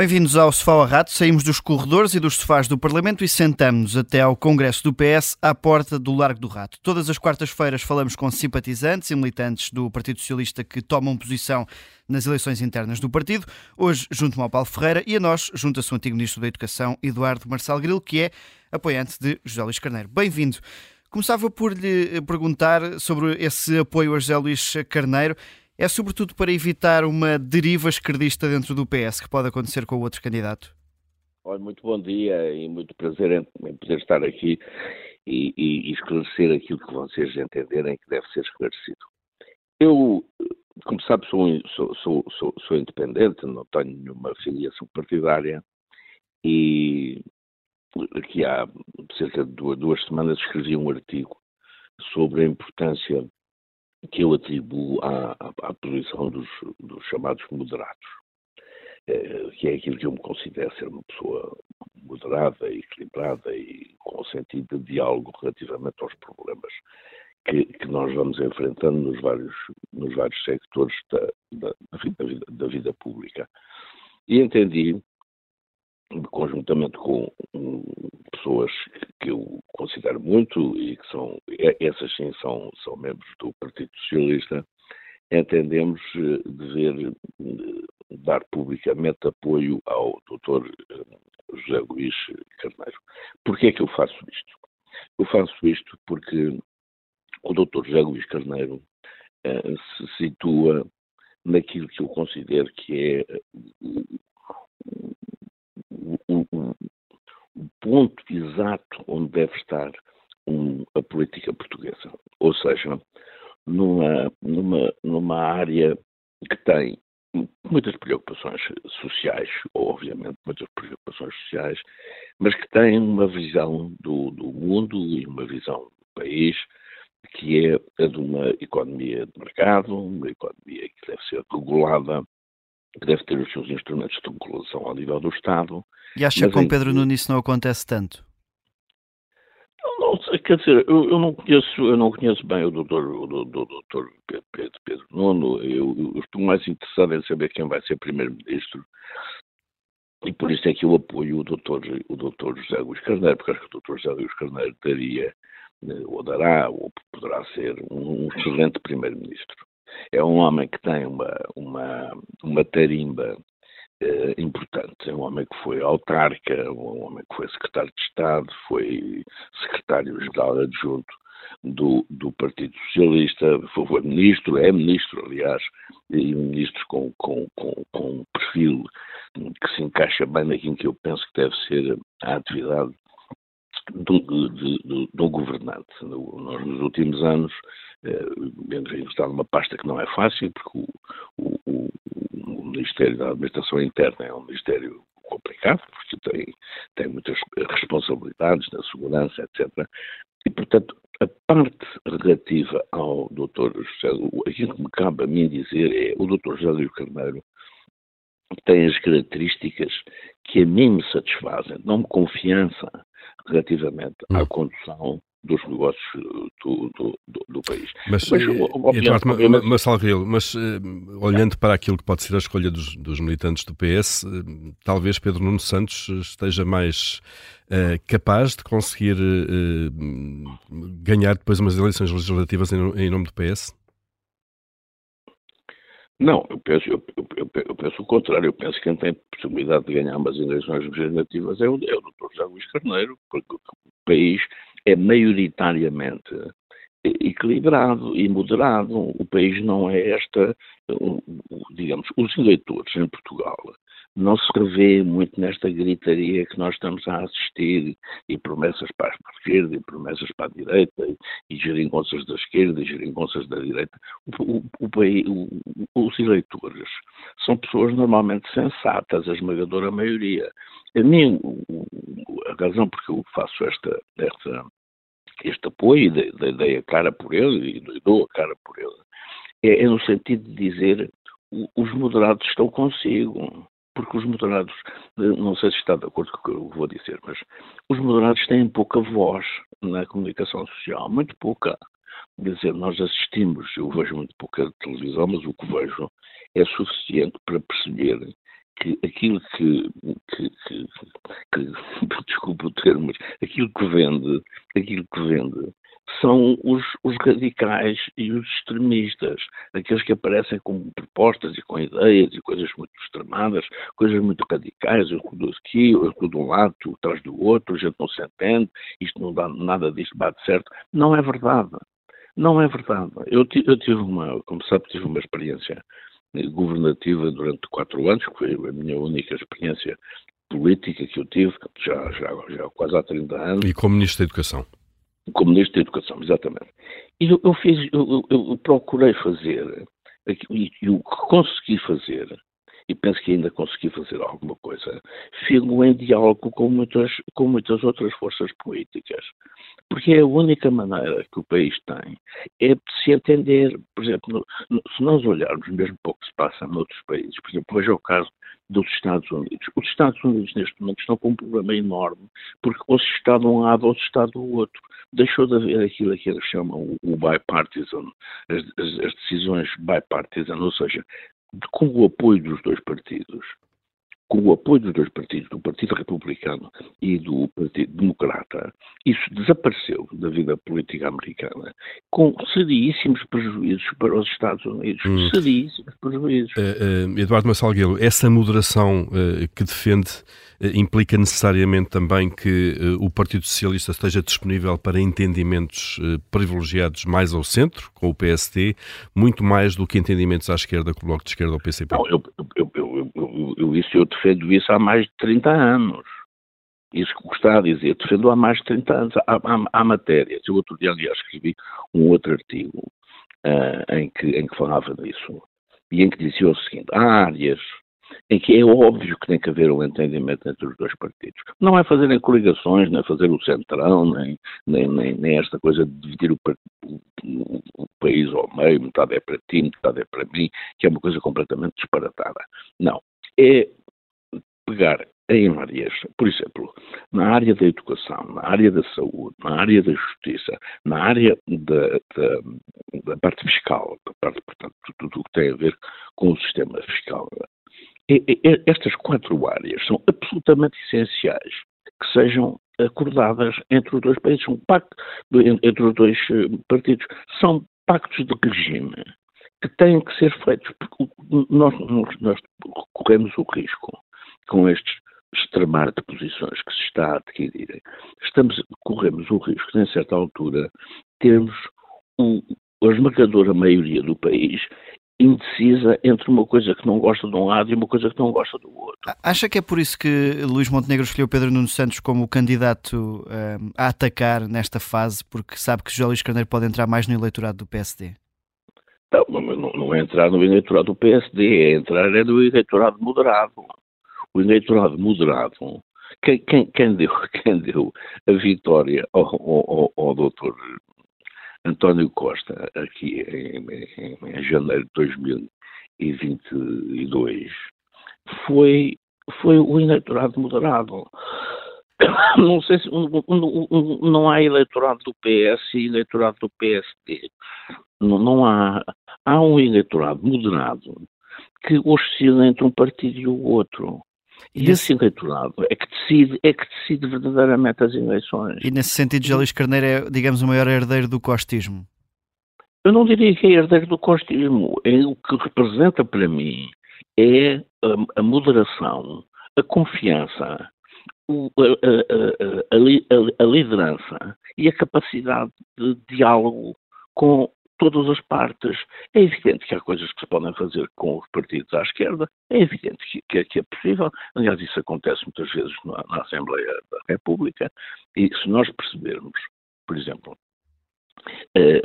Bem-vindos ao Sofá Rato. Saímos dos corredores e dos sofás do Parlamento e sentamos até ao Congresso do PS à porta do Largo do Rato. Todas as quartas-feiras falamos com simpatizantes e militantes do Partido Socialista que tomam posição nas eleições internas do partido. Hoje, junto-me ao Paulo Ferreira e a nós, junta-se o antigo Ministro da Educação, Eduardo Marçal Grilo, que é apoiante de José Luís Carneiro. Bem-vindo. Começava por lhe perguntar sobre esse apoio a José Luís Carneiro é sobretudo para evitar uma deriva esquerdista dentro do PS que pode acontecer com o outro candidato? Olha, muito bom dia e muito prazer em, em poder estar aqui e, e, esclarecer aquilo que vocês entenderem que deve ser esclarecido. Eu, como sabe, sou, sou, sou, sou, sou independente, não tenho nenhuma filiação partidária e aqui há cerca de duas, duas semanas escrevi um artigo sobre a importância que eu atribuo à, à, à posição dos, dos, chamados moderados, eh, que é aquilo que eu me considero ser uma pessoa moderada, equilibrada e com sentido de diálogo relativamente aos problemas que, que nós vamos enfrentando nos vários, nos vários sectores da, da, da, vida, da vida pública. E entendi conjuntamente com pessoas que eu considero muito e que são, essas sim são, são membros do Partido Socialista, entendemos eh, dever eh, dar publicamente apoio ao Dr. Eh, José Luís Carneiro. Porquê é que eu faço isto? Eu faço isto porque o Dr. José Luís Carneiro se situa naquilo que eu considero que é o, o, o ponto exato onde deve estar um, a política portuguesa. Ou seja, numa, numa, numa área que tem muitas preocupações sociais, ou obviamente muitas preocupações sociais, mas que tem uma visão do, do mundo e uma visão do país que é a de uma economia de mercado, uma economia que deve ser regulada que deve ter os seus instrumentos de regulação ao nível do Estado. E acha que com Pedro Nunes isso não acontece tanto? Não, quer dizer, eu, eu, não conheço, eu não conheço bem o doutor, o, doutor Pedro, Pedro Nuno, eu, eu, estou mais interessado em saber quem vai ser primeiro-ministro e por isso é que eu apoio o doutor, o doutor José Luís Carneiro, porque acho que o doutor José Luís Carneiro daria, eh, ou dará, ou poderá ser um excelente primeiro-ministro. É um homem que tem uma, uma, uma tarimba eh, importante. É um homem que foi autarca, um homem que foi secretário de Estado, foi secretário-geral adjunto do, do Partido Socialista, foi ministro, é ministro, aliás, e um ministro com, com, com, com um perfil que se encaixa bem naquilo que eu penso que deve ser a atividade do, do, do governante. Nós, nos últimos anos, eh, está numa pasta que não é fácil, porque o, o, o, Ministério da Administração Interna é um ministério complicado, porque tem, tem muitas responsabilidades na segurança, etc. E, portanto, a parte relativa ao Dr. José, aquilo que me cabe a mim dizer é o Dr. José Luís Carneiro tem as características que a mim me satisfazem, dão-me confiança relativamente à hum. condução dos negócios do, do, do, do país. Mas, mas, eh, Eduardo, mas, mas, mas uh, olhando para aquilo que pode ser a escolha dos, dos militantes do PS, uh, eh, talvez Pedro Nuno Santos esteja mais uh, capaz de conseguir ganhar depois umas eleições legislativas em, em, nome do PS? Não, eu penso, eu, eu, eu, penso o contrário. Eu penso que quem tem possibilidade de ganhar umas eleições legislativas é o, é o Dr. José Luís Carneiro, porque o país é maioritariamente equilibrado e moderado. O país não é esta, digamos, os eleitores em Portugal não se revê muito nesta gritaria que nós estamos a assistir e promessas para a esquerda e promessas para a direita e, e geringonças da esquerda e geringonças da direita. O, o, o, os eleitores são pessoas normalmente sensatas, a esmagadora maioria. A mim, a razão por que eu faço esta, esta, este apoio e dei a cara por ele e dou a cara por ele, é, é no sentido de dizer os moderados estão consigo. Porque os moderados, não sei se está de acordo com o que eu vou dizer, mas os moderados têm pouca voz na comunicação social, muito pouca. Quer dizer, nós assistimos, eu vejo muito pouca televisão, mas o que vejo é suficiente para perceber que aquilo que, que, que, que desculpa o termo, mas aquilo que vende, aquilo que vende são os, os, radicais e os extremistas, aqueles que aparecem com propostas e com ideias e coisas muito extremadas, coisas muito radicais, eu recuo aqui, eu recuo de um lado, tu atrás do outro, a gente não se entende, isto não dá nada disto bate certo. Não é verdade. Não é verdade. Eu, eu tive uma, como sabe, tive uma experiência governativa durante quatro anos, que foi a minha única experiência política que eu tive, já, já, já quase há 30 anos. E como Ministro da Educação? Como Ministro da Educação, exatamente. E eu, eu fiz, eu, eu, procurei fazer, e, e o que consegui fazer, e penso que ainda consegui fazer alguma coisa, fico em diálogo com muitas, com muitas outras forças políticas. Porque é a única maneira que o país tem é de se entender, por exemplo, no, no, se nós olharmos mesmo para o que se passa noutros países, por exemplo, veja o caso dos Estados Unidos. Os Estados Unidos, neste momento, estão com um problema enorme, porque ou se está de um lado ou se está do outro. Deixou de haver aquilo que eles chamam o bipartisan, as, as, as decisões bipartisan, ou seja, com o apoio dos dois partidos com o apoio dos dois partidos, do Partido Republicano e do Partido Democrata, isso desapareceu da vida política americana, com seríssimos prejuízos para os Estados Unidos. Hum. Seríssimos prejuízos. Uh, uh, Eduardo Massalguelo, essa moderação uh, que defende implica necessariamente também que o Partido Socialista esteja disponível para entendimentos privilegiados mais ao centro, com o PSD, muito mais do que entendimentos à esquerda com o Bloco de Esquerda ou PCP? Não, eu, eu, eu, eu, eu, isso eu defendo isso há mais de 30 anos. Isso que está a dizer, defendo há mais de 30 anos. Há, há, há matérias. Eu outro dia, aliás, escrevi um outro artigo uh, em, que, em que falava disso. E em que dizia o seguinte: há áreas em que é óbvio que tem que haver um entendimento entre os dois partidos. Não é fazerem coligações, nem fazer o centrão, nem, nem, nem, nem esta coisa de dividir o, o, o, país ao meio, metade é para ti, metade é para mim, que é uma coisa completamente disparatada. Não. É pegar em áreas, por exemplo, na área da educação, na área da saúde, na área da justiça, na área da, da, da parte fiscal, da parte, portanto, tudo o que tem a ver com o sistema fiscal. Estas quatro áreas são absolutamente essenciais que sejam acordadas entre os dois países, um pacto entre os dois eh, partidos. São pactos de regime que têm que ser feitos, porque nós, nós corremos o risco com estes extremar de posições que se está a adquirir, estamos, corremos o risco em certa altura, termos o, a esmagadora maioria do país indecisa entre uma coisa que não gosta de um lado e uma coisa que não gosta do outro. Acha que é por isso que Luís Montenegro escolheu Pedro Nuno Santos como candidato um, a atacar nesta fase, porque sabe que José Luís Carneiro pode entrar mais no eleitorado do PSD? Não, não, não é entrar no eleitorado do PSD, é entrar é no eleitorado moderado o eleitorado moderado, quem, quem, quem, deu, quem deu a vitória ao, ao, ao doutor António Costa aqui em, em, em janeiro de 2022 foi, foi o eleitorado moderado. Não sei se não há eleitorado do PS e eleitorado do PSD. Não, não há. Há um eleitorado moderado que oscila entre um partido e o outro. E esse eleitorado é que, decide, é que decide verdadeiramente as eleições. E nesse sentido, José Luís Carneiro é, digamos, o maior herdeiro do costismo? Eu não diria que é herdeiro do costismo. É, o que representa para mim é a, a moderação, a confiança, a, a, a, liderança e a capacidade de diálogo com todas as partes. É evidente que há coisas que se podem fazer com os partidos à esquerda, é evidente que, que, que é possível. Aliás, isso acontece muitas vezes na, na, Assembleia da República, e se nós percebermos, por exemplo, eh,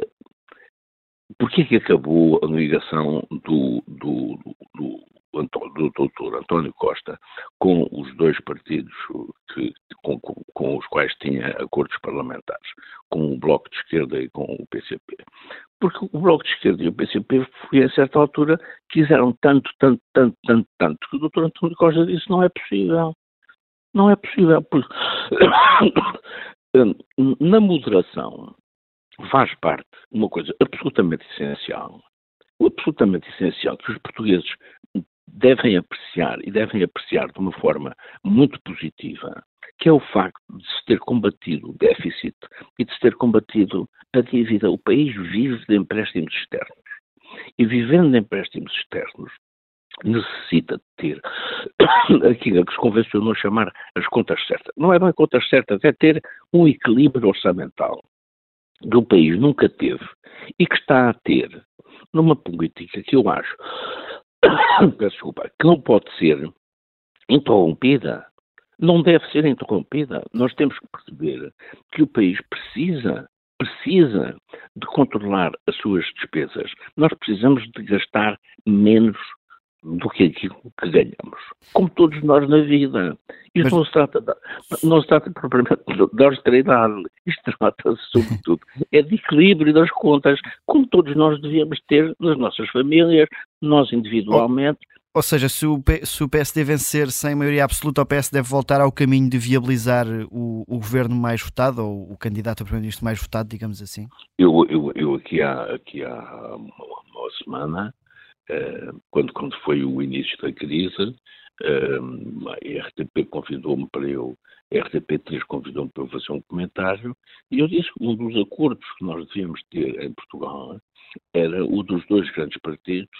porquê que acabou a ligação do, do, do, do doutor António Costa com os dois partidos que, com, com, com, os quais tinha acordos parlamentares, com o Bloco de Esquerda e com o PCP. Porque o Bloco de Esquerda e o PCP, a certa altura, quiseram tanto, tanto, tanto, tanto, tanto, que o doutor António Costa disse não é possível. Não é possível, porque na moderação faz parte uma coisa absolutamente essencial, absolutamente essencial que os portugueses devem apreciar e devem apreciar de uma forma muito positiva, que é o facto de se ter combatido o déficit e de se ter combatido a dívida. O país vive de empréstimos externos. E vivendo de empréstimos externos, necessita de ter aquilo que se convencionou chamar as contas certas. Não é bem contas certas, é ter um equilíbrio orçamental que o país nunca teve e que está a ter numa política que eu acho, desculpa, que não pode ser interrompida. Não deve ser interrompida. Nós temos que perceber que o país precisa precisa de controlar as suas despesas. Nós precisamos de gastar menos do que aquilo que ganhamos. Como todos nós na vida. Isto Mas... não, se trata de, não se trata propriamente de austeridade. Isto trata-se, sobretudo, é de equilíbrio das contas, como todos nós devíamos ter nas nossas famílias, nós individualmente. Ou, ou seja, se o, se o PSD vencer sem maioria absoluta, o PS deve voltar ao caminho de viabilizar o, o governo mais votado, ou o candidato a primeiro-ministro mais votado, digamos assim? Eu, eu, eu aqui, há, aqui há uma semana eh, quando, quando foi o início da crise, eh, a RTP convidou-me para eu, a RTP3 convidou-me para eu fazer um comentário, e eu disse que um dos acordos que nós devíamos ter em Portugal era o dos dois grandes partidos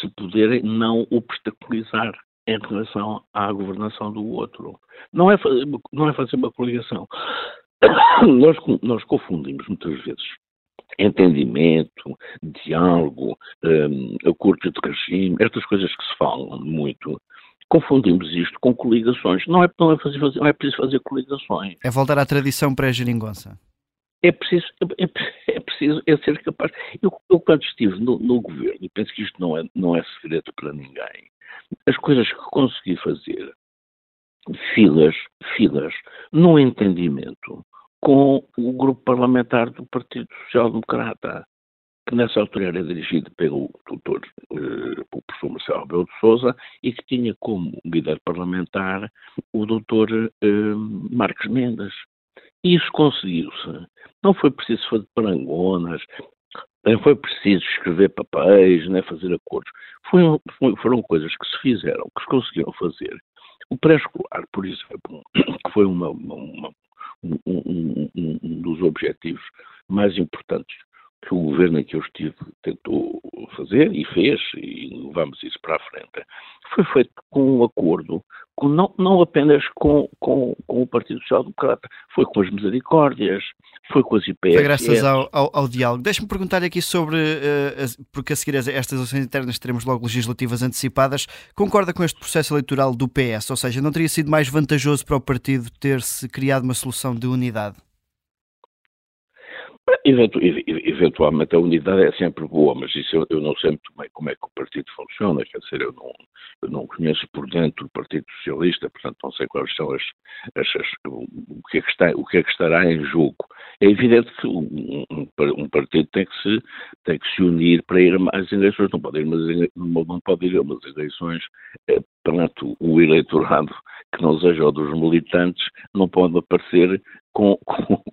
se poderem não obstaculizar em relação à governação do outro. Não é fazer, não é fazer uma coligação. Nós, nós confundimos muitas vezes entendimento, diálogo, um, acordo de regime, estas coisas que se falam muito, confundimos isto com coligações. Não é, não é, fazer, não é preciso fazer coligações. É voltar à tradição pré-geringonça. É preciso, é, é, preciso é ser capaz. Eu, eu quando estive no, no, governo, e penso que isto não é, não é segredo para ninguém, as coisas que consegui fazer, filas, filas, no entendimento, com o grupo parlamentar do Partido Social Democrata, que nessa altura era dirigido pelo doutor, eh, o professor Marcelo Rebelo de Sousa, e que tinha como líder parlamentar o doutor eh, Marcos Mendes. E isso conseguiu-se. Não foi preciso fazer parangonas, não foi preciso escrever papéis, nem fazer acordos. Foi, foram coisas que se fizeram, que se conseguiram fazer. O pré-escolar, por exemplo, que foi uma, uma, um, um, um, dos objetivos mais importantes que o governo em que eu estive tentou fazer e fez, e levamos isso para a frente, foi feito com um acordo, com, não, não apenas com, com, com o Partido Social Democrata, foi com as misericórdias, foi com as IPS. Foi graças ao, ao, ao diálogo. Deixe-me perguntar aqui sobre, uh, porque a seguir estas eleições internas teremos logo legislativas antecipadas, concorda com este processo eleitoral do PS? Ou seja, não teria sido mais vantajoso para o partido ter-se criado uma solução de unidade? Eventu eventualmente a unidade é sempre boa, mas isso eu, eu, não sei muito bem como é que o partido funciona, quer dizer, eu não, eu não conheço por dentro o Partido Socialista, portanto não sei quais são as, as, as o, que é que está, o que é que estará em jogo. É evidente que um, um, um, partido tem que, se, tem que se unir para ir às eleições, não pode ir, mas, não pode ir a umas eleições perante o eleitorado que não seja o dos militantes, não pode aparecer com,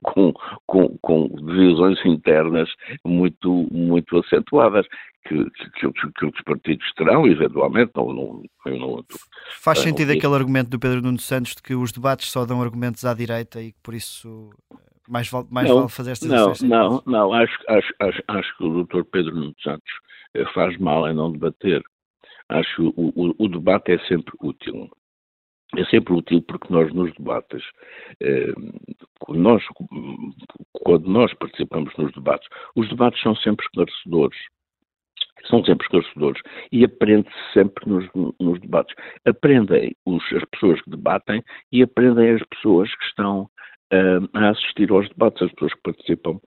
com, com, com, divisões internas muito, muito acentuadas. Que, que, que, outros partidos terão, eventualmente, não, não, não Faz sentido aquele argumento do Pedro Nuno Santos de que os debates só dão argumentos à direita e que por isso mais vale, mais não, vale fazer estas Não, não, não, acho, acho, acho, acho que o doutor Pedro Nuno Santos eh, faz mal em não debater. Acho que o, o, o debate é sempre útil é sempre útil porque nós nos debates, eh, nós, quando nós participamos nos debates, os debates são sempre esclarecedores. São sempre esclarecedores e aprende-se sempre nos, nos, debates. Aprendem os, as pessoas que debatem e aprendem as pessoas que estão uh, a assistir aos debates, as pessoas que participam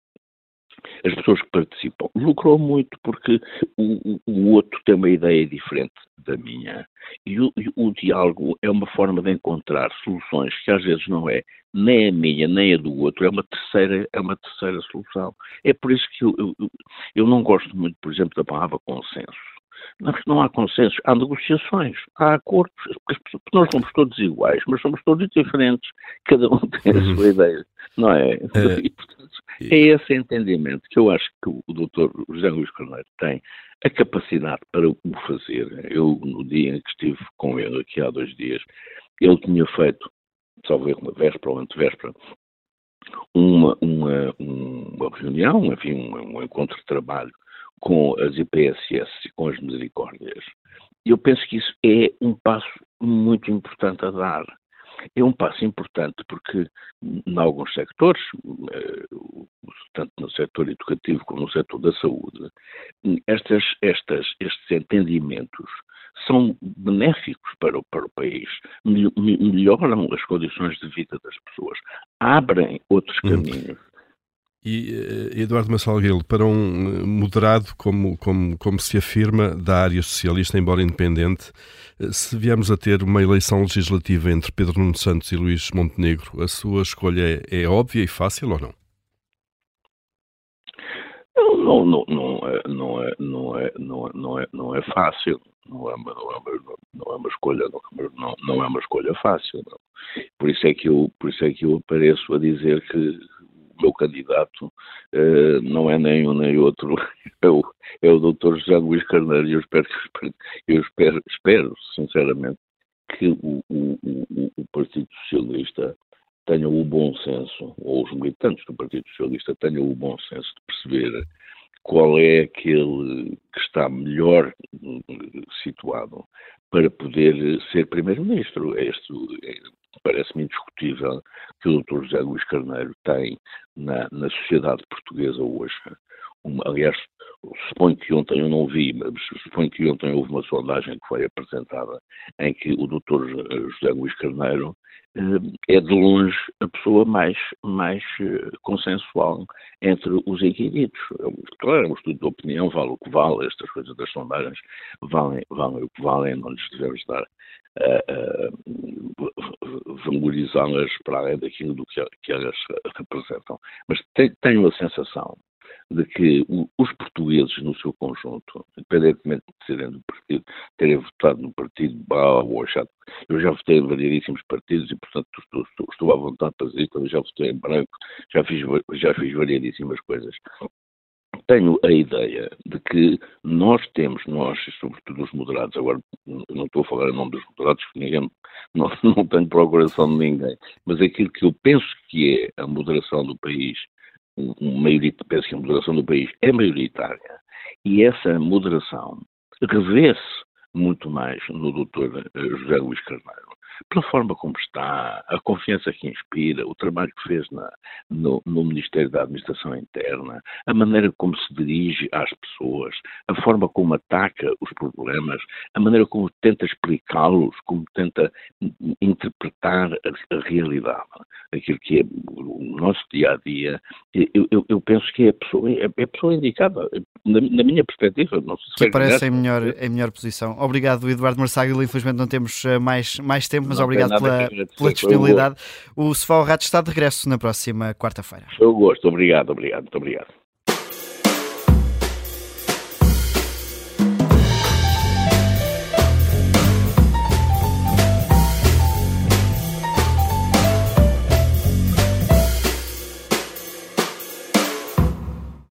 as pessoas que participam. Lucrou muito porque o, o outro tem uma ideia diferente da minha. E o, o, diálogo é uma forma de encontrar soluções que às vezes não é nem a minha, nem a do outro, é uma terceira, é uma terceira solução. É por isso que eu, eu, eu não gosto muito, por exemplo, da palavra consenso. Não, não há consensos, há negociações, há acordos, porque nós somos todos iguais, mas somos todos diferentes, cada um tem a sua uhum. ideia, não é? é. E, portanto, É esse entendimento que eu acho que o doutor José Luís Carneiro tem a capacidade para o fazer. Eu, no dia em que estive com ele, aqui há dois dias, ele tinha feito, talvez uma véspera ou antevéspera, uma, uma, uma reunião, enfim, um, um encontro de trabalho com as IPSS e com as misericórdias. Eu penso que isso é um passo muito importante a dar. É um passo importante porque, em alguns sectores, eh, tanto no setor educativo como no setor da saúde, estas, estas, estes entendimentos são benéficos para o, para o país, melhoram as condições de vida das pessoas, abrem outros hum. E eh, Eduardo Massalguelo, para um eh, moderado, como, como, como se afirma, da área socialista, embora independente, eh, se viemos a ter uma eleição legislativa entre Pedro Nuno Santos e Luís Montenegro, a sua escolha é, é óbvia e fácil ou não? Não, não, não, é, não, é, não, é, não, é, não, é, não é fácil. Não é, uma, não, é uma, não é uma escolha não, não é uma escolha fácil não. por isso é que eu por isso é que eu apareço a dizer que meu candidato uh, não é nem um nem outro, é o, é o Dr. José Luís Carneiro, e eu espero, eu espero, espero sinceramente que o, o, o, o Partido Socialista tenha o bom senso, ou os militantes do Partido Socialista tenham o bom senso de perceber qual é aquele que está melhor situado para poder ser Primeiro-Ministro. Este é, parece-me indiscutível que o Dr. José Luís Carneiro tem na, na sociedade portuguesa hoje. Uma, aliás, suponho que ontem eu não vi, mas suponho que ontem houve uma sondagem que foi apresentada em que o Dr. José Luís Carneiro eh, é de longe a pessoa mais, mais eh, consensual entre os inquiridos. Claro, é um estudo de opinião, vale o que vale, estas coisas das sondagens valem, valem o que valem, não lhes devemos dar uh, valorizá-las para além daquilo do que, que elas representam. Mas tenho a sensação de que os portugueses, no seu conjunto, independentemente de serem do partido, terem votado no partido A ou achado. Eu já votei em variedíssimos partidos e, portanto, estou, estou, estou à vontade para dizer que já votei em branco, já fiz, já fiz variedíssimas coisas tenho a ideia de que nós temos, nós, sobretudo os moderados, agora não estou a falar em nome dos moderados, porque ninguém, não, não tenho procuração de ninguém, mas aquilo que eu penso que é a moderação do país penso que a moderação do país é maioritária e essa moderação revê-se muito mais no doutor eh, José Luís Carneiro pela forma como está, a confiança que inspira, o trabalho que fez na, no, no, Ministério da Administração Interna, a maneira como se dirige às pessoas, a forma como ataca os problemas, a maneira como tenta explicá-los, como tenta interpretar a, a, realidade, aquilo que é o nosso dia a dia. Eu, eu, eu penso que é a pessoa, é, é a pessoa indicada, na, na, minha perspectiva. Não sei se que parece em melhor, em melhor posição. Obrigado, Eduardo Marçaguil. Infelizmente não temos eh, mais, mais tempo mas não obrigado pela, pela disponibilidade. O Sofá Rato está de regresso na próxima quarta-feira. Foi o gosto, obrigado, obrigado, muito obrigado.